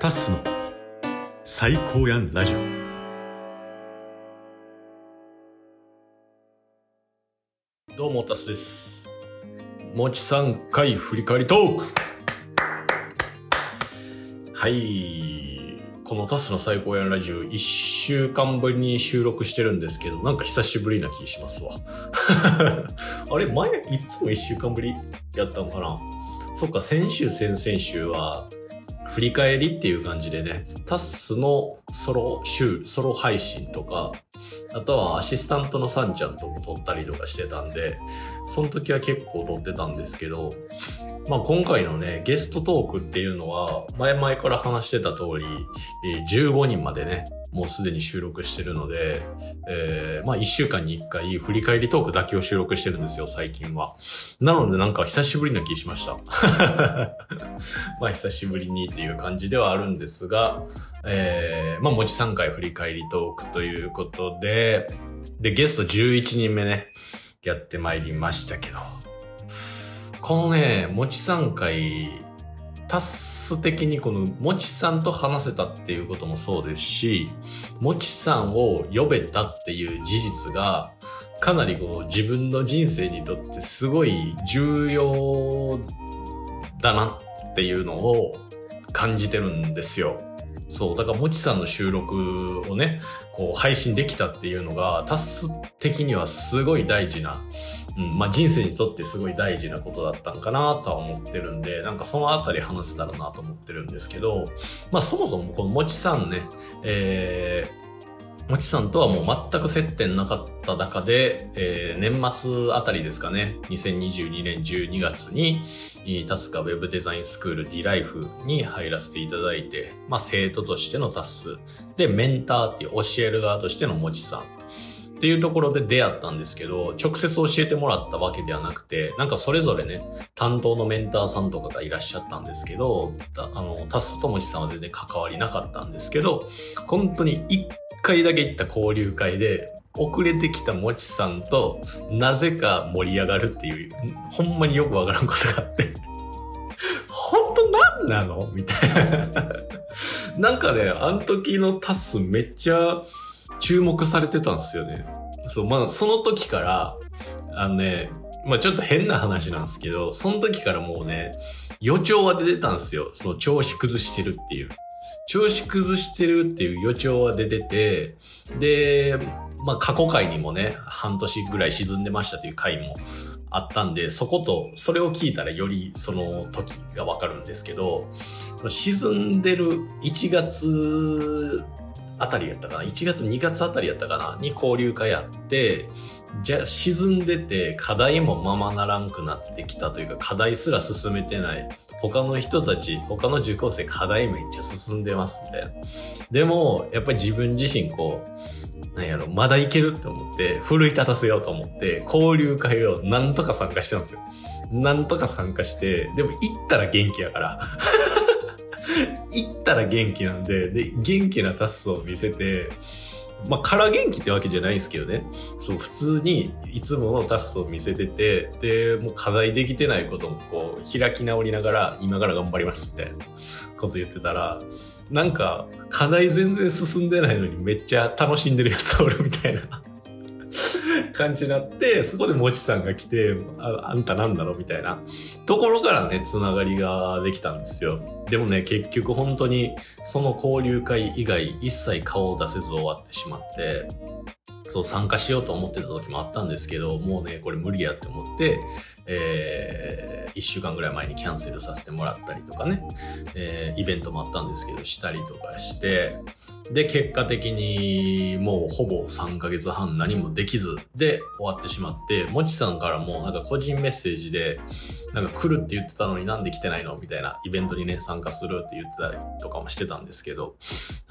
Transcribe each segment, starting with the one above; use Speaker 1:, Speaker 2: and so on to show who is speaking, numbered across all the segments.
Speaker 1: タッスの最高やんラジオ。どうもタスです。もち3回振り返りトーク。はい。このタスの最高やんラジオ1週間ぶりに収録してるんですけどなんか久しぶりな気しますわ。あれ前いつも1週間ぶりやったのかな？そっか先週先々週は振り返りっていう感じでね、タッスのソロ週、ソロ配信とか、あとはアシスタントのサンちゃんとも撮ったりとかしてたんで、その時は結構撮ってたんですけど、まあ今回のね、ゲストトークっていうのは、前々から話してた通り、15人までね、もうすでに収録してるので、えー、まあ一週間に一回振り返りトークだけを収録してるんですよ、最近は。なのでなんか久しぶりな気しました。まあ久しぶりにっていう感じではあるんですが、えー、まあもち3回振り返りトークということで、で、ゲスト11人目ね、やってまいりましたけど、このね、もち3回、タス的にこのもちさんと話せたっていうこともそうですし、もちさんを呼べたっていう事実が、かなりこう自分の人生にとってすごい重要だなっていうのを感じてるんですよ。そう。だから、もちさんの収録をね、こう、配信できたっていうのが、タス的にはすごい大事なうん、まあ人生にとってすごい大事なことだったんかなとは思ってるんで、なんかそのあたり話せたらなと思ってるんですけど、まあそもそもこのもちさんね、えー、もちさんとはもう全く接点なかった中で、えー、年末あたりですかね、2022年12月に、タスカウェブデザインスクール D ライフに入らせていただいて、まあ生徒としてのタス、で、メンターっていう教える側としてのもちさん。っていうところで出会ったんですけど、直接教えてもらったわけではなくて、なんかそれぞれね、担当のメンターさんとかがいらっしゃったんですけど、あの、タスともちさんは全然関わりなかったんですけど、本当に一回だけ行った交流会で、遅れてきたもちさんと、なぜか盛り上がるっていう、ほんまによくわからんことがあって。本当なんなの？みたいな。なんかね、あの時のタスめっちゃ、注目されてたんですよね。そう、まあ、その時から、あのね、まあちょっと変な話なんですけど、その時からもうね、予兆は出てたんですよ。その調子崩してるっていう。調子崩してるっていう予兆は出てて、で、まあ過去回にもね、半年ぐらい沈んでましたという回もあったんで、そこと、それを聞いたらよりその時がわかるんですけど、その沈んでる1月あたりやったかな ?1 月2月あたりやったかな？に交流会あって、じゃあ沈んでて課題もままならんくなってきたというか課題すら進めてない。他の人たち、他の受講生課題めっちゃ進んでますみたいな。でも、やっぱり自分自身こう、なんやろ、まだいけるって思って、奮い立たせようと思って、交流会をなんとか参加してたんですよ。なんとか参加して、でも行ったら元気やから。行ったら元気なんで、で、元気なタスを見せて、まあ、から元気ってわけじゃないんですけどね。そう、普通にいつものタスを見せてて、で、もう課題できてないこともこう、開き直りながら、今から頑張りますみたいなこと言ってたら、なんか、課題全然進んでないのにめっちゃ楽しんでるやつおるみたいな感じになって、そこでもちさんが来て、ああんたなんだろうみたいなところからね、つながりができたんですよ。でもね、結局本当にその交流会以外一切顔を出せず終わってしまって、そう参加しようと思ってた時もあったんですけど、もうね、これ無理やって思って、えー、1週間ぐらい前にキャンセルさせてもらったりとかね、えー、イベントもあったんですけど、したりとかして、で、結果的にもうほぼ3ヶ月半何もできず。で終わってしまって、もちさんからもなんか個人メッセージで、なんか来るって言ってたのになんで来てないの？みたいなイベントにね、参加するって言ってたりとかもしてたんですけど、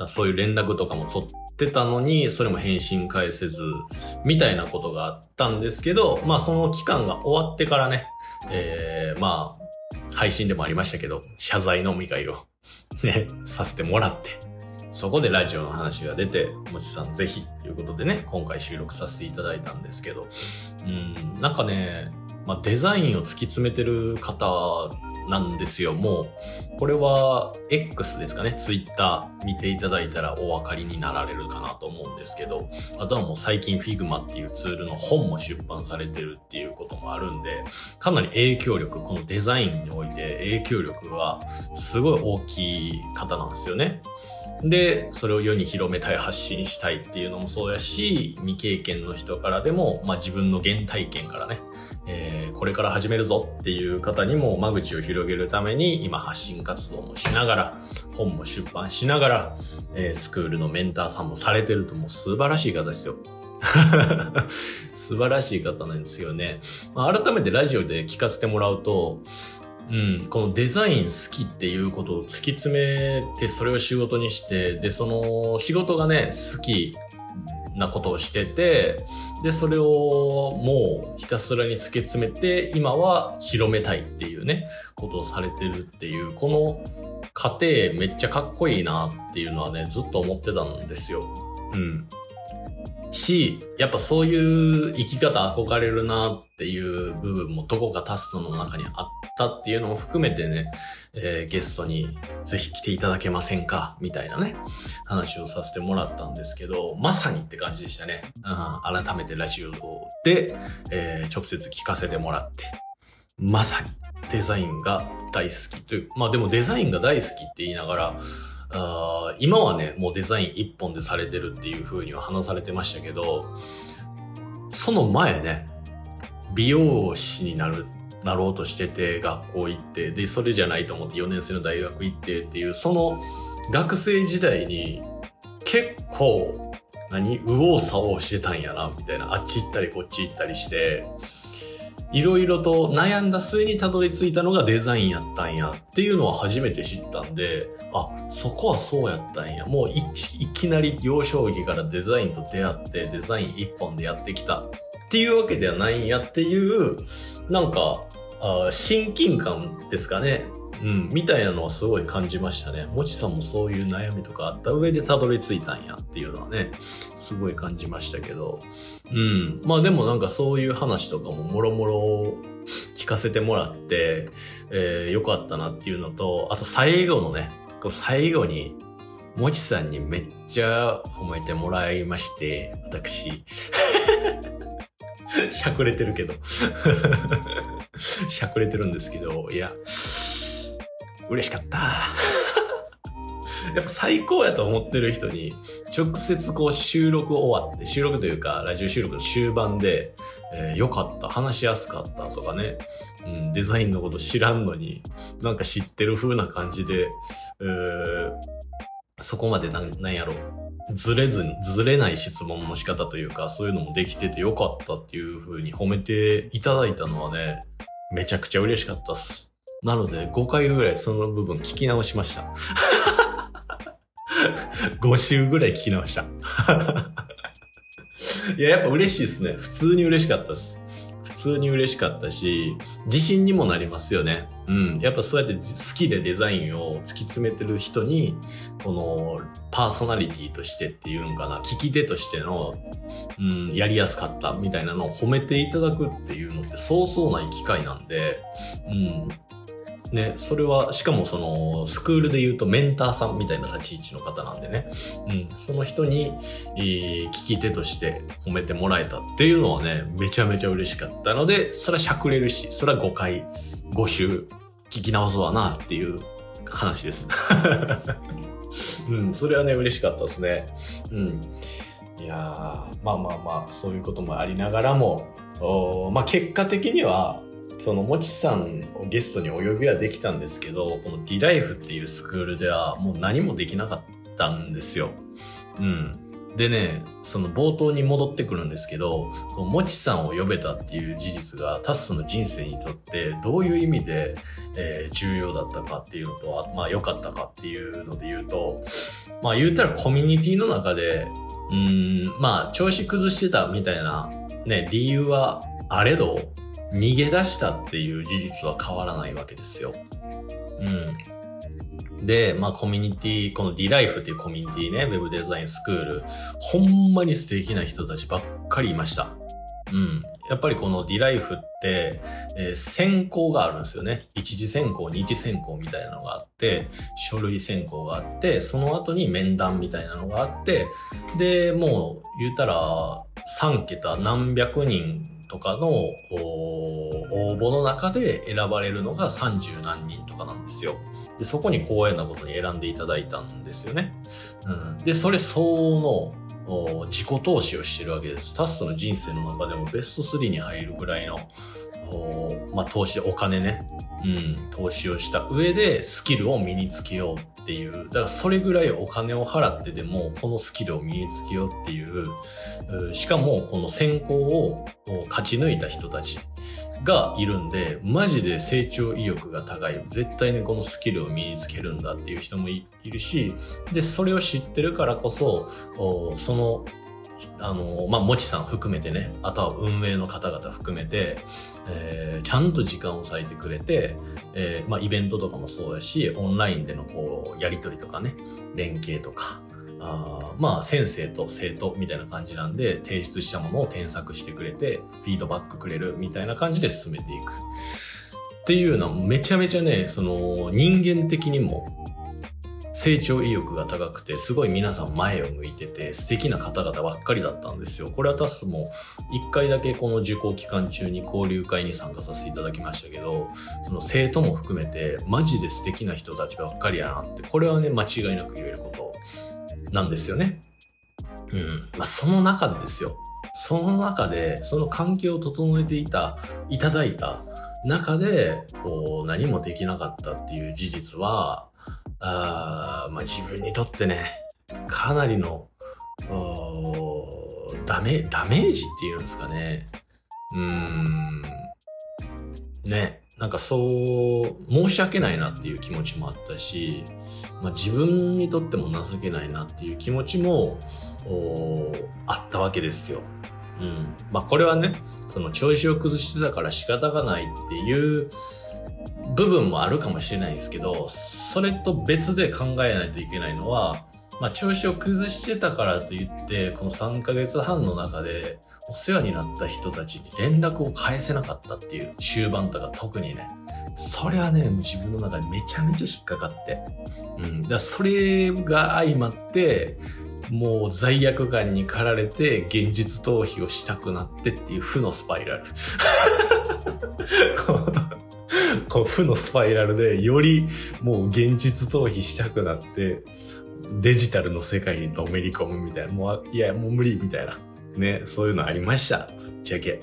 Speaker 1: そういう連絡とかも取ってたのに、それも返信返せず、みたいなことがあったんですけど、まあその期間が終わってからね、えー、まあ、配信でもありましたけど、謝罪飲み会を ね、させてもらって、そこでラジオの話が出て、もちさんぜひということでね、今回収録させていただいたんですけど、うん、なんかね、まあ、デザインを突き詰めてる方なんですよ。もう、これは X ですかね。Twitter 見ていただいたらお分かりになられるかなと思うんですけど、あとはもう最近 Figma っていうツールの本も出版されてるっていうこともあるんで、かなり影響力、このデザインにおいて影響力はすごい大きい方なんですよね。で、それを世に広めたい、発信したいっていうのもそうやし、未経験の人からでも、まあ自分の原体験からね、えー、これから始めるぞっていう方にも間口を広げるために、今発信活動もしながら、本も出版しながら、えー、スクールのメンターさんもされてるともう素晴らしい方ですよ。素晴らしい方なんですよね。まあ、改めてラジオで聞かせてもらうと、うん、このデザイン好きっていうことを突き詰めてそれを仕事にしてでその仕事がね好きなことをしててでそれをもうひたすらに突き詰めて今は広めたいっていうねことをされてるっていうこの過程めっちゃかっこいいなっていうのはねずっと思ってたんですよ。うんし、やっぱそういう生き方憧れるなっていう部分もどこかタストの中にあったっていうのも含めてね、えー、ゲストにぜひ来ていただけませんか？みたいなね、話をさせてもらったんですけど、まさにって感じでしたね。うん、改めてラジオで、えー、直接聞かせてもらって、まさに。デザインが大好きという、まあでもデザインが大好きって言いながら、あ今はね、もうデザイン一本でされてるっていう風には話されてましたけど、その前ね、美容師になる、なろうとしてて、学校行って、で、それじゃないと思って4年生の大学行ってっていう、その学生時代に結構、何右往左往してたんやな、みたいな。あっち行ったりこっち行ったりして、いろいろと悩んだ末にたどり着いたのがデザインやったんやっていうのは初めて知ったんで、あ、そこはそうやったんや。もういきなり幼少期からデザインと出会ってデザイン一本でやってきたっていうわけではないんやっていう、なんか、あ親近感ですかね。うん、みたいなのはすごい感じましたね。もちさんもそういう悩みとかあった上でたどり着いたんやっていうのはね、すごい感じましたけど。うん。まあでもなんかそういう話とかももろもろ聞かせてもらって、えー、よかったなっていうのと、あと最後のね、こう最後に、もちさんにめっちゃ褒めてもらいまして、私。しゃくれてるけど。しゃくれてるんですけど、いや、嬉しかった。やっぱ最高やと思ってる人に、直接こう収録終わって、収録というか、ラジオ収録の終盤で、えー、かった、話しやすかったとかね、うん、デザインのこと知らんのに、なんか知ってる風な感じで、えー、そこまでなん、なんやろうずれずに、ずれない質問の仕方というか、そういうのもできててよかったっていう風に褒めていただいたのはね、めちゃくちゃ嬉しかったっす。なので、5回ぐらいその部分聞き直しました。5週ぐらい聞き直した。いや、やっぱ嬉しいですね。普通に嬉しかったです。普通に嬉しかったし、自信にもなりますよね。うん。やっぱそうやって好きでデザインを突き詰めてる人に、このパーソナリティとしてっていうのかな、聞き手としての、うん、やりやすかったみたいなのを褒めていただくっていうのってそうそうない機会なんで、うん。ね、それは、しかもその、スクールで言うとメンターさんみたいな立ち位置の方なんでね、うん、その人に、えー、聞き手として褒めてもらえたっていうのはね、めちゃめちゃ嬉しかったので、それはしゃくれるし、それは5回、5週、聞き直すわなっていう話です。うん、それはね、嬉しかったですね。うん。いやまあまあまあ、そういうこともありながらも、おまあ結果的には、その、もちさんをゲストにお呼びはできたんですけど、この D ライフっていうスクールではもう何もできなかったんですよ。うん。でね、その冒頭に戻ってくるんですけど、このもちさんを呼べたっていう事実がタスの人生にとってどういう意味で、えー、重要だったかっていうのと、まあ良かったかっていうので言うと、まあ言ったらコミュニティの中で、うん、まあ調子崩してたみたいなね、理由はあれど、逃げ出したっていう事実は変わらないわけですよ。うん。で、まあコミュニティ、この D ライフっていうコミュニティね、ウェブデザインスクール、ほんまに素敵な人たちばっかりいました。うん。やっぱりこのディライフって、えー、選考があるんですよね。一次選考、二次選考みたいなのがあって、書類選考があって、その後に面談みたいなのがあって、で、もう言ったら3桁何百人とかの応募の中で選ばれるのが30何人とかなんですよ。で、そこに光栄なことに選んでいただいたんですよね。うん、で、それ相応の自己投資をしてるわけです。タスの人生の中でもベスト3に入るぐらいの、まあ、投資、お金ね、うん、投資をした上でスキルを身につけようっていう、だからそれぐらいお金を払ってでもこのスキルを身につけようっていう、しかもこの選考を勝ち抜いた人たちがいるんで、マジで成長意欲が高い。絶対にこのスキルを身につけるんだっていう人もいるし、で、それを知ってるからこそ、そのあの、まあ、もちさん含めてね、あとは運営の方々含めて、えー、ちゃんと時間を割いてくれて、えー、まあ、イベントとかもそうだし、オンラインでのこう、やりとりとかね、連携とか、あまあ、先生と生徒みたいな感じなんで、提出したものを添削してくれて、フィードバックくれるみたいな感じで進めていく。っていうのはめちゃめちゃね、その人間的にも成長意欲が高くて、すごい皆さん前を向いてて、素敵な方々ばっかりだったんですよ。これはタスも一回だけこの受講期間中に交流会に参加させていただきましたけど、その生徒も含めて、マジで素敵な人たちばっかりやなって、これはね、間違いなく言えることなんですよね。うん。まあ、その中でですよ。その中で、その環境を整えていた、いただいた中で、こう、何もできなかったっていう事実は、あまあ、自分にとってね、かなりの、ダメ、ダメージっていうんですかね。うん。ね。なんかそう、申し訳ないなっていう気持ちもあったし、まあ、自分にとっても情けないなっていう気持ちも、あったわけですよ。うん。まあこれはね、その調子を崩してたから仕方がないっていう部分もあるかもしれないですけど、それと別で考えないといけないのは、まあ、調子を崩してたからといって、この3ヶ月半の中で、お世話になった人たちに連絡を返せなかったっていう終盤とか特にね、それはね、自分の中でめちゃめちゃ引っかかって。うん。だそれが相まって、もう罪悪感に駆られて現実逃避をしたくなってっていう負のスパイラル。こう負のスパイラルでよりもう現実逃避したくなってデジタルの世界にのめり込むみたいなもういやもう無理みたいなねそういうのありましたぶっちゃけ。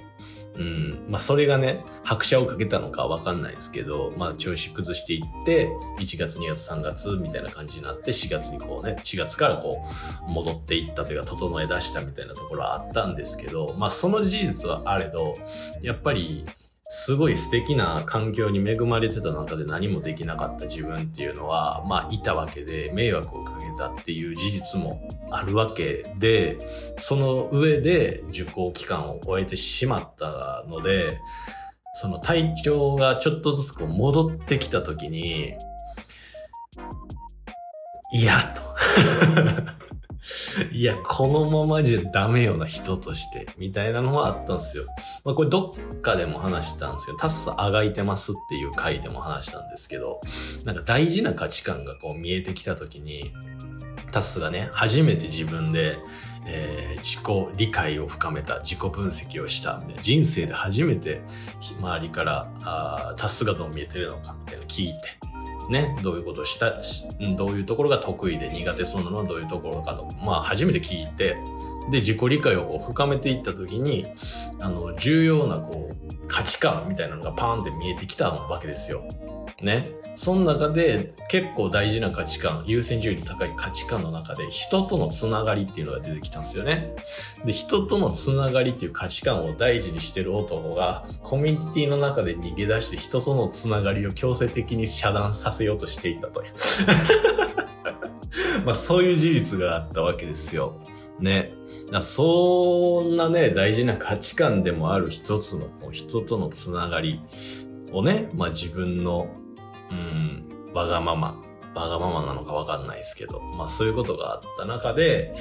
Speaker 1: うん。まあ、それがね、拍車をかけたのかわかんないですけど、まあ、調子崩していって、1月、2月、3月みたいな感じになって、4月にこうね、4月からこう、戻っていったというか、整え出したみたいなところはあったんですけど、まあ、その事実はあれど、やっぱり、すごい素敵な環境に恵まれてた中で何もできなかった自分っていうのは、まあいたわけで迷惑をかけたっていう事実もあるわけで、その上で受講期間を終えてしまったので、その体調がちょっとずつこう戻ってきた時に、嫌と。いや、このままじゃダメよな人として、みたいなのはあったんですよ。まあこれどっかでも話したんですけど、タスあがいてますっていう回でも話したんですけど、なんか大事な価値観がこう見えてきた時に、タスがね、初めて自分で、えー、自己理解を深めた、自己分析をした、人生で初めて周りからあタスがどう見えてるのかみたいな聞いて、ね、どういうことをした、どういうところが得意で苦手そうなのはどういうところかと、まあ初めて聞いて、で、自己理解を深めていった時に、あの、重要なこう、価値観みたいなのがパーンって見えてきたわけですよ。ね。その中で結構大事な価値観、優先順位の高い価値観の中で人とのつながりっていうのが出てきたんですよね。で、人とのつながりっていう価値観を大事にしてる男がコミュニティの中で逃げ出して人とのつながりを強制的に遮断させようとしていたという。まあそういう事実があったわけですよ。ね。そんなね、大事な価値観でもある一つの、人とのつながりをね、まあ自分のうん、わがまま、わがままなのかわかんないですけど、まあそういうことがあった中で、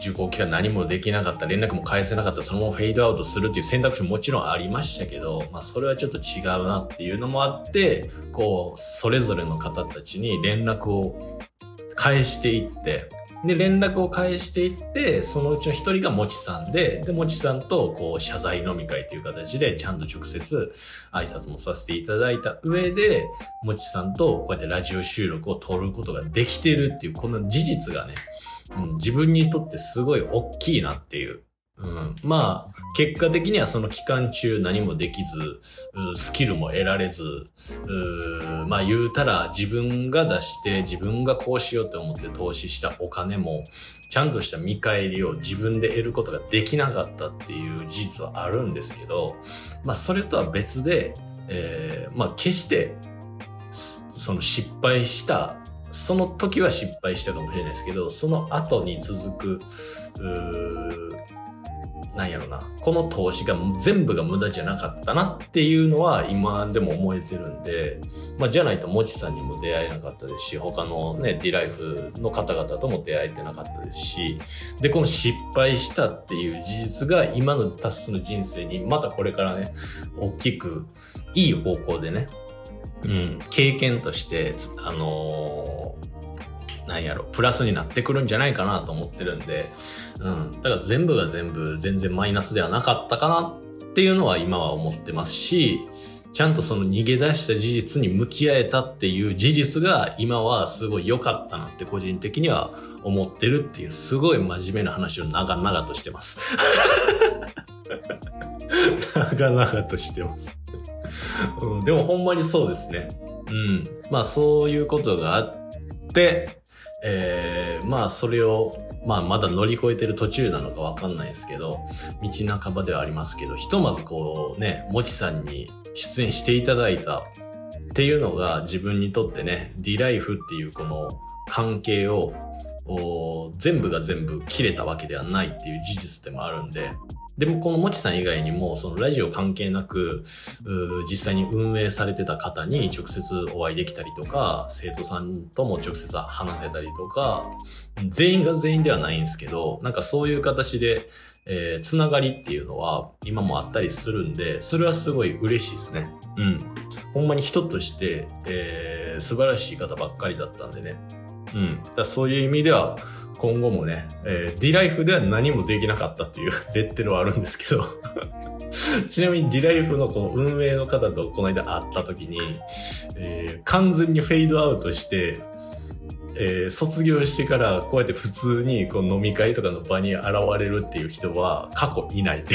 Speaker 1: 受講期間何もできなかった、連絡も返せなかった、そのままフェードアウトするっていう選択肢ももちろんありましたけど、まあそれはちょっと違うなっていうのもあって、こう、それぞれの方たちに連絡を返していって、で、連絡を返していって、そのうちの一人がもちさんで、で、もちさんと、こう、謝罪飲み会という形で、ちゃんと直接挨拶もさせていただいた上で、もちさんと、こうやってラジオ収録を撮ることができてるっていう、この事実がね、うん、自分にとってすごい大きいなっていう。うん、まあ、結果的にはその期間中何もできず、スキルも得られず、まあ言うたら自分が出して自分がこうしようと思って投資したお金も、ちゃんとした見返りを自分で得ることができなかったっていう事実はあるんですけど、まあそれとは別で、えー、まあ決して、その失敗したその時は失敗したかもしれないですけど、その後に続く、なんやろな、この投資が全部が無駄じゃなかったなっていうのは今でも思えてるんで、まあじゃないともちさんにも出会えなかったですし、他のね、ディライフの方々とも出会えてなかったですし、で、この失敗したっていう事実が今のタスの人生にまたこれからね、大きくいい方向でね、うん、経験として、あのーなんやろ、プラスになってくるんじゃないかなと思ってるんで、うん。だから全部が全部全然マイナスではなかったかなっていうのは今は思ってますし、ちゃんとその逃げ出した事実に向き合えたっていう事実が今はすごい良かったなって個人的には思ってるっていうすごい真面目な話を長々としてます。長々としてます、うん。でもほんまにそうですね。うん。まあそういうことがあって、えー、まあそれを、まあまだ乗り越えてる途中なのかわかんないですけど、道半ばではありますけど、ひとまずこうね、もちさんに出演していただいたっていうのが自分にとってね、ディライフっていうこの関係を全部が全部切れたわけではないっていう事実でもあるんで、でもこのもちさん以外にも、そのラジオ関係なく、実際に運営されてた方に直接お会いできたりとか、生徒さんとも直接話せたりとか、全員が全員ではないんですけど、なんかそういう形で、えー、つながりっていうのは今もあったりするんで、それはすごい嬉しいですね。うん。ほんまに人として、えー、素晴らしい方ばっかりだったんでね。うん。だそういう意味では、今後もね、えー、ディライフでは何もできなかったっていう レッテルはあるんですけど ちなみにディライフのこの運営の方とこの間会った時に、えー、完全にフェードアウトして、えー、卒業してからこうやって普通にこう飲み会とかの場に現れるっていう人は過去いないって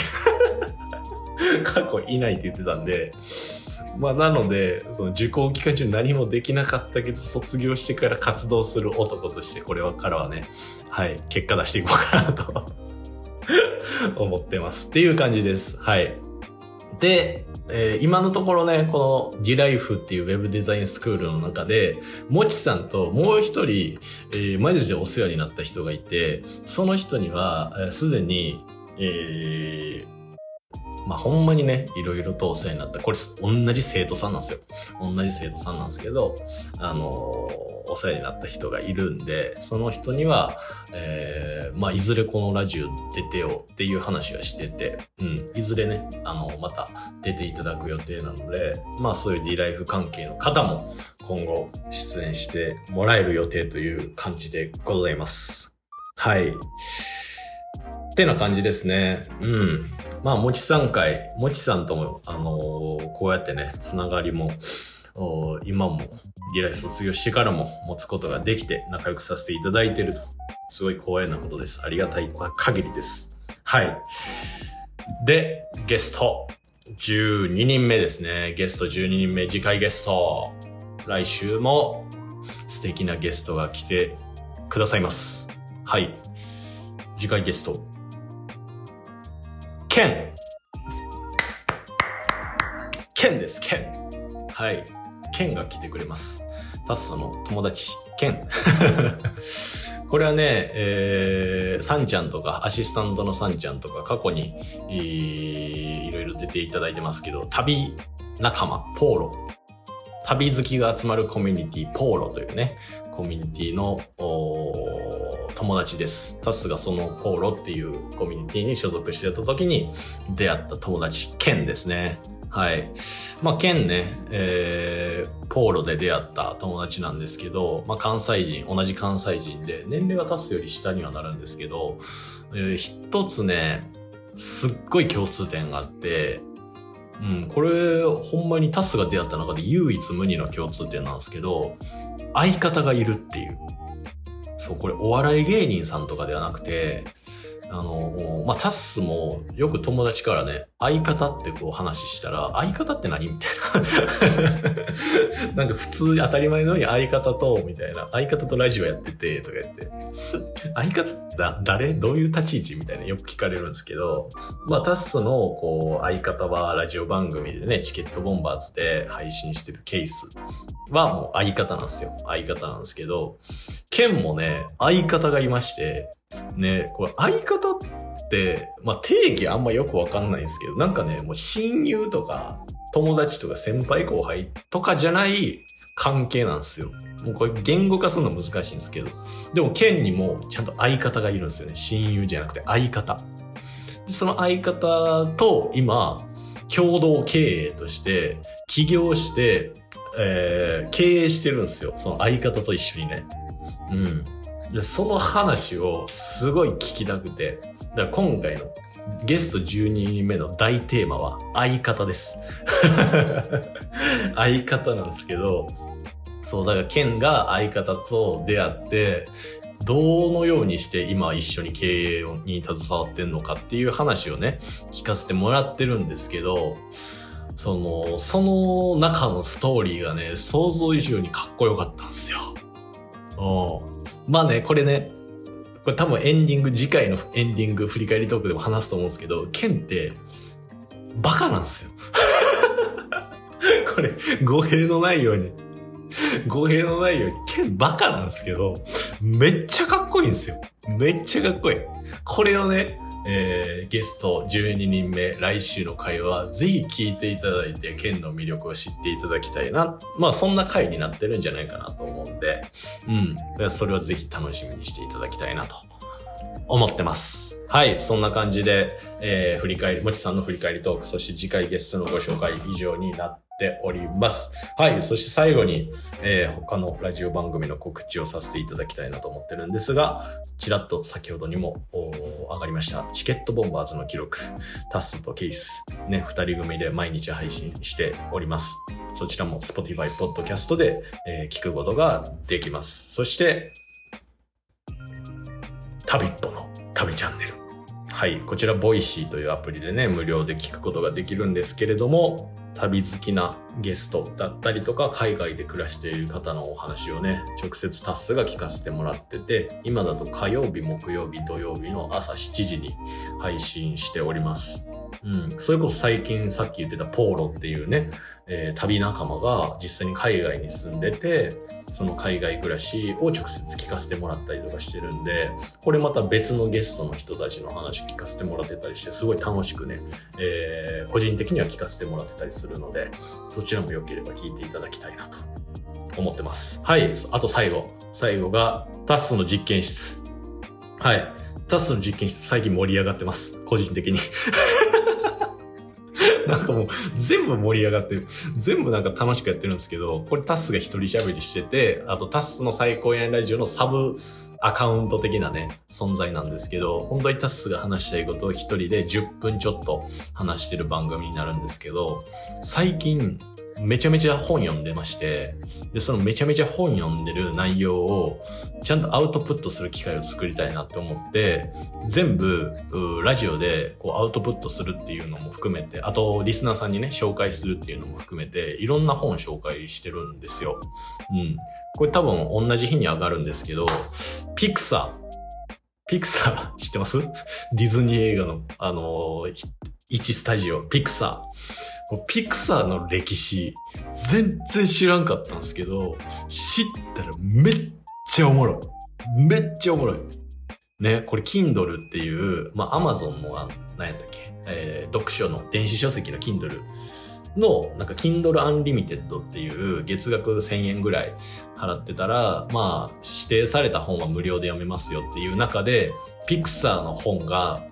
Speaker 1: 過去いないって言ってたんで、まあ、なので、その受講期間中何もできなかったけど、卒業してから活動する男として、これからはね、はい、結果出していこうかなと 思ってます。っていう感じです。はい。で、えー、今のところね、この D ライフっていうウェブデザインスクールの中で、もちさんともう一人、えー、マジでお世話になった人がいて、その人には、す、で、に、えー、まあ、ほんまにね、いろいろとお世話になった。これ、同じ生徒さんなんですよ。同じ生徒さんなんですけど、あのー、お世話になった人がいるんで、その人には、えー、まあ、いずれこのラジオ出てよっていう話はしてて、うん、いずれね、あの、また出ていただく予定なので、まあ、そういう D ライフ関係の方も今後出演してもらえる予定という感じでございます。はい。ってな感じですね。うん。まあ、もちさん会、もちさんとも、あのー、こうやってね、つながりも、今も、ディライフ卒業してからも持つことができて仲良くさせていただいてると。すごい光栄なことです。ありがたい限りです。はい。で、ゲスト、12人目ですね。ゲスト12人目、次回ゲスト。来週も素敵なゲストが来てくださいます。はい。次回ゲスト、ケン。ケンです、ケン。はい。ケンが来てくれます。タッソの友達、ケン。これはね、えー、サンちゃんとか、アシスタントのサンちゃんとか、過去に、えー、いろいろ出ていただいてますけど、旅仲間、ポーロ。旅好きが集まるコミュニティ、ポーロというね、コミュニティの、友達です。タスがそのポーロっていうコミュニティに所属してた時に出会った友達、ケンですね。はい。まあ、ケンね、えー、ポーロで出会った友達なんですけど、まあ、関西人、同じ関西人で、年齢はタスより下にはなるんですけど、えー、一つね、すっごい共通点があって、うん、これ、ほんまにタスが出会った中で唯一無二の共通点なんですけど、相方がいるっていう。そう、これお笑い芸人さんとかではなくて、あの、まあ、タッスもよく友達からね、相方ってこう話したら、相方って何みたいな。なんか普通当たり前のように相方と、みたいな。相方とラジオやってて、とか言って。相方って誰？どういう立ち位置みたいなよく聞かれるんですけど、まあ、タッスのこう相方はラジオ番組でね、チケットボンバーズで配信してるケースはもう相方なんですよ。相方なんですけど、ケンもね、相方がいまして、ね、これ相方って、まあ定義あんまよくわかんないんですけど、なんかね、もう親友とか友達とか先輩後輩とかじゃない関係なんですよ。もうこれ言語化するの難しいんですけど。でも、ケンにもちゃんと相方がいるんですよね。親友じゃなくて相方。でその相方と今、共同経営として起業して、えー、経営してるんですよ。その相方と一緒にね。うん。その話をすごい聞きたくて、だから今回のゲスト12人目の大テーマは相方です。相方なんですけど、そう、だからケンが相方と出会って、どのようにして今一緒に経営に携わってんのかっていう話をね、聞かせてもらってるんですけど、その、その中のストーリーがね、想像以上にかっこよかったんですよ。うん。まあね、これね、これ多分エンディング、次回のエンディング振り返りトークでも話すと思うんですけど、ケンって、バカなんですよ。これ、語弊のないように。語弊のないように、ケンバカなんですけど、めっちゃかっこいいんですよ。めっちゃかっこいい。これをね、えー、ゲスト12人目、来週の回は、ぜひ聞いていただいて、剣の魅力を知っていただきたいな。まあ、そんな回になってるんじゃないかなと思うんで、うん。それをぜひ楽しみにしていただきたいなと思ってます。はい。そんな感じで、えー、振り返り、もちさんの振り返りトーク、そして次回ゲストのご紹介以上になってております。はい。そして最後に、えー、他のラジオ番組の告知をさせていただきたいなと思ってるんですが、ちらっと先ほどにも上がりました、チケットボンバーズの記録、タスとケース、ね、二人組で毎日配信しております。そちらも Spotify Podcast で、えー、聞くことができます。そして、旅っぽの旅チャンネル。はい。こちら、ボイシーというアプリでね、無料で聞くことができるんですけれども、旅好きなゲストだったりとか、海外で暮らしている方のお話をね、直接タッスが聞かせてもらってて、今だと火曜日、木曜日、土曜日の朝7時に配信しております。うん。それこそ最近さっき言ってたポーロっていうね、えー、旅仲間が実際に海外に住んでて、その海外暮らしを直接聞かせてもらったりとかしてるんで、これまた別のゲストの人たちの話聞かせてもらってたりして、すごい楽しくね、えー、個人的には聞かせてもらってたりするので、そちらも良ければ聞いていただきたいなと思ってます。はい。あと最後。最後が、タスの実験室。はい。タスの実験室最近盛り上がってます。個人的に。なんかもう全部盛り上がってる。全部なんか楽しくやってるんですけど、これタスが一人喋りしてて、あとタスの最高やんラジオのサブアカウント的なね、存在なんですけど、本当にタスが話したいことを一人で10分ちょっと話してる番組になるんですけど、最近めちゃめちゃ本読んでまして、で、そのめちゃめちゃ本読んでる内容をちゃんとアウトプットする機会を作りたいなって思って、全部、ラジオでこうアウトプットするっていうのも含めて、あとリスナーさんにね、紹介するっていうのも含めて、いろんな本紹介してるんですよ。うん。これ多分同じ日に上がるんですけど、ピクサー。ピクサー知ってます？ディズニー映画の、あのー、1スタジオ、ピクサー。ピクサーの歴史、全然知らんかったんですけど、知ったらめっちゃおもろい。めっちゃおもろい。ね、これ Kindle っていう、まあ Amazon の、何やったっけ、えー、読書の電子書籍の Kindle の、なんか Kindle Unlimited っていう月額1000円ぐらい払ってたら、まあ、指定された本は無料で読めますよっていう中で、ピクサーの本が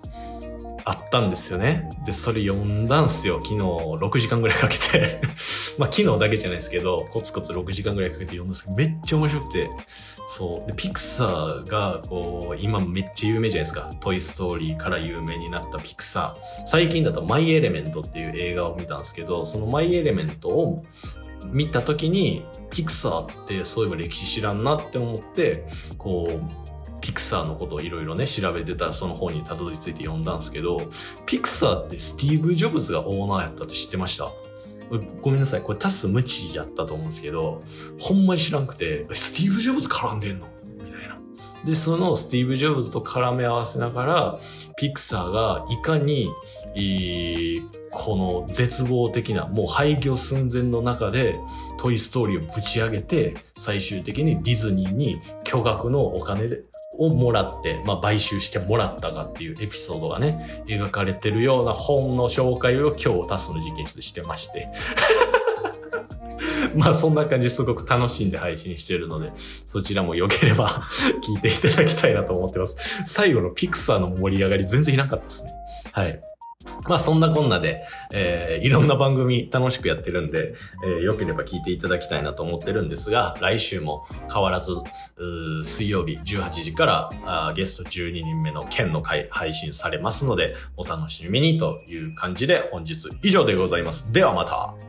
Speaker 1: あったんですよね。で、それ読んだんすよ。昨日6時間ぐらいかけて まあ昨日だけじゃないですけど、コツコツ6時間ぐらいかけて読んだんですけど、めっちゃ面白くて。そう。で、ピクサーが、こう、今めっちゃ有名じゃないですか。トイストーリーから有名になったピクサー。最近だとマイエレメントっていう映画を見たんですけど、そのマイエレメントを見た時に、ピクサーってそういえば歴史知らんなって思って、こう、ピクサーのことをいろいろね、調べてたその本にたどり着いて読んだんですけど、ピクサーってスティーブ・ジョブズがオーナーやったって知ってました？ごめんなさい。これタス無知やったと思うんですけど、ほんまに知らんくて、スティーブ・ジョブズ絡んでんの？みたいな。で、そのスティーブ・ジョブズと絡め合わせながら、ピクサーがいかに、この絶望的な、もう廃業寸前の中で、トイストーリーをぶち上げて、最終的にディズニーに巨額のお金でをもらって、まあ、買収してもらったかっていうエピソードがね、描かれてるような本の紹介を今日タスの実験室でしてまして。まあそんな感じすごく楽しんで配信してるので、そちらも良ければ 聞いていただきたいなと思ってます。最後のピクサーの盛り上がり全然いなかったですね。はい。まあそんなこんなで、えー、いろんな番組楽しくやってるんで、えー、よければ聞いていただきたいなと思ってるんですが、来週も変わらず、水曜日18時からあゲスト12人目の県の会配信されますので、お楽しみにという感じで本日以上でございます。ではまた。